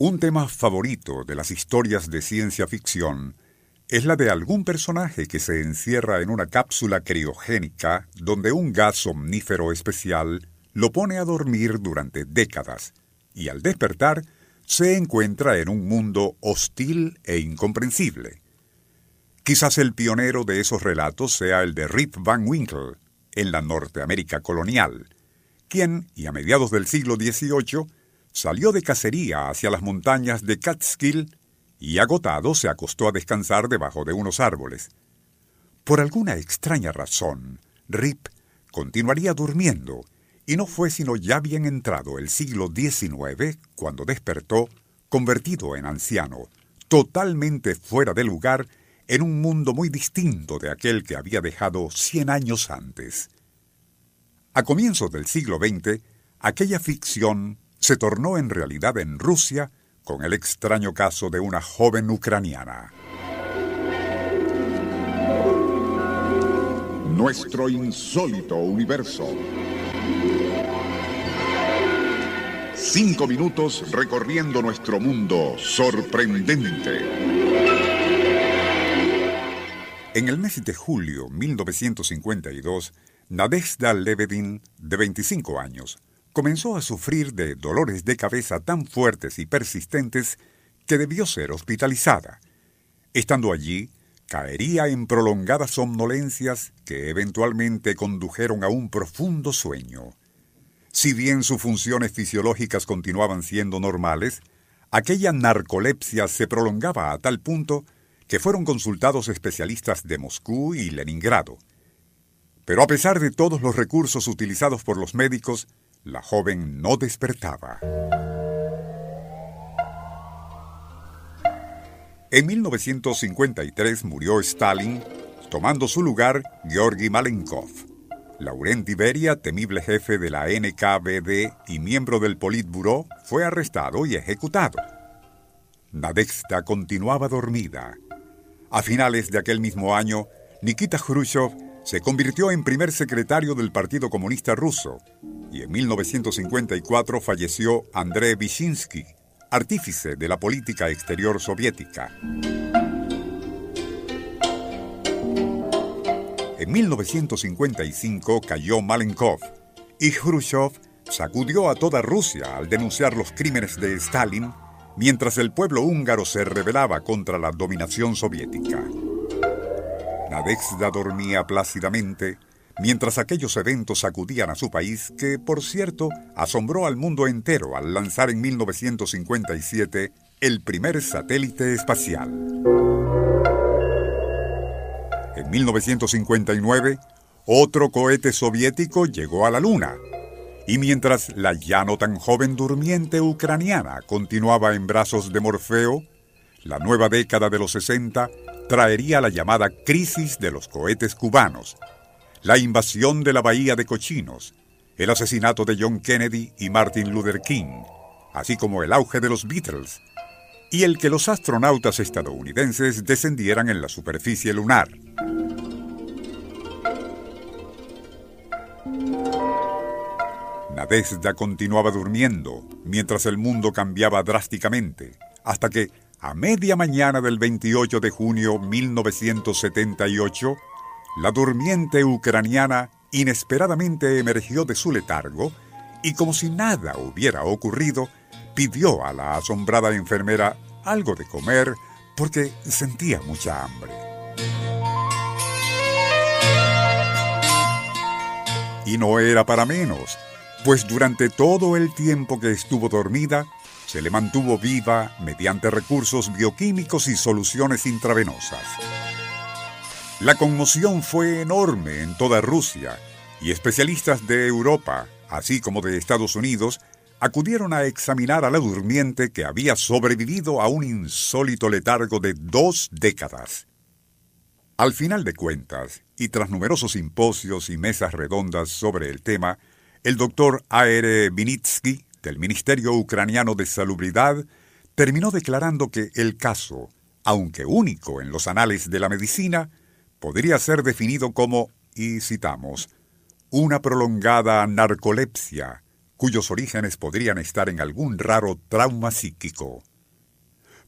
Un tema favorito de las historias de ciencia ficción es la de algún personaje que se encierra en una cápsula criogénica donde un gas somnífero especial lo pone a dormir durante décadas y al despertar se encuentra en un mundo hostil e incomprensible. Quizás el pionero de esos relatos sea el de Rip Van Winkle, en la Norteamérica colonial, quien, y a mediados del siglo XVIII, salió de cacería hacia las montañas de Catskill y agotado se acostó a descansar debajo de unos árboles. Por alguna extraña razón, Rip continuaría durmiendo, y no fue sino ya bien entrado el siglo XIX cuando despertó, convertido en anciano, totalmente fuera de lugar, en un mundo muy distinto de aquel que había dejado cien años antes. A comienzos del siglo XX, aquella ficción se tornó en realidad en Rusia con el extraño caso de una joven ucraniana. Nuestro insólito universo. Cinco minutos recorriendo nuestro mundo sorprendente. En el mes de julio 1952, Nadezhda Lebedin, de 25 años, comenzó a sufrir de dolores de cabeza tan fuertes y persistentes que debió ser hospitalizada. Estando allí, caería en prolongadas somnolencias que eventualmente condujeron a un profundo sueño. Si bien sus funciones fisiológicas continuaban siendo normales, aquella narcolepsia se prolongaba a tal punto que fueron consultados especialistas de Moscú y Leningrado. Pero a pesar de todos los recursos utilizados por los médicos, la joven no despertaba. En 1953 murió Stalin, tomando su lugar Georgi Malenkov. Laurent Iberia, temible jefe de la NKVD y miembro del Politburo, fue arrestado y ejecutado. Nadezhda continuaba dormida. A finales de aquel mismo año, Nikita Khrushchev se convirtió en primer secretario del Partido Comunista Ruso y en 1954 falleció Andrei Vyshinsky, artífice de la política exterior soviética. En 1955 cayó Malenkov y Khrushchev sacudió a toda Rusia al denunciar los crímenes de Stalin mientras el pueblo húngaro se rebelaba contra la dominación soviética. Nadezhda dormía plácidamente mientras aquellos eventos sacudían a su país, que, por cierto, asombró al mundo entero al lanzar en 1957 el primer satélite espacial. En 1959, otro cohete soviético llegó a la Luna, y mientras la ya no tan joven durmiente ucraniana continuaba en brazos de Morfeo, la nueva década de los 60 traería la llamada crisis de los cohetes cubanos, la invasión de la Bahía de Cochinos, el asesinato de John Kennedy y Martin Luther King, así como el auge de los Beatles, y el que los astronautas estadounidenses descendieran en la superficie lunar. Nadezhda continuaba durmiendo mientras el mundo cambiaba drásticamente, hasta que, a media mañana del 28 de junio 1978, la durmiente ucraniana inesperadamente emergió de su letargo y como si nada hubiera ocurrido, pidió a la asombrada enfermera algo de comer porque sentía mucha hambre. Y no era para menos, pues durante todo el tiempo que estuvo dormida, se le mantuvo viva mediante recursos bioquímicos y soluciones intravenosas. La conmoción fue enorme en toda Rusia y especialistas de Europa, así como de Estados Unidos, acudieron a examinar a la durmiente que había sobrevivido a un insólito letargo de dos décadas. Al final de cuentas, y tras numerosos simposios y mesas redondas sobre el tema, el doctor A.R. Vinitsky, del Ministerio Ucraniano de Salubridad, terminó declarando que el caso, aunque único en los anales de la medicina, podría ser definido como, y citamos, una prolongada narcolepsia, cuyos orígenes podrían estar en algún raro trauma psíquico.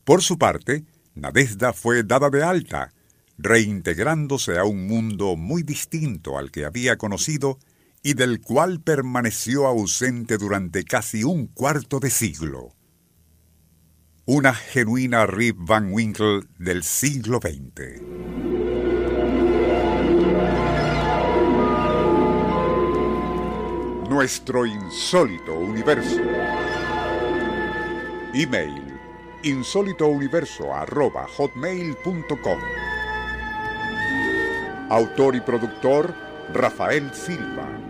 Por su parte, Nadezda fue dada de alta, reintegrándose a un mundo muy distinto al que había conocido y del cual permaneció ausente durante casi un cuarto de siglo. Una genuina Rip Van Winkle del siglo XX. Nuestro insólito universo. Email insólitouniverso.hotmail.com Autor y productor Rafael Silva.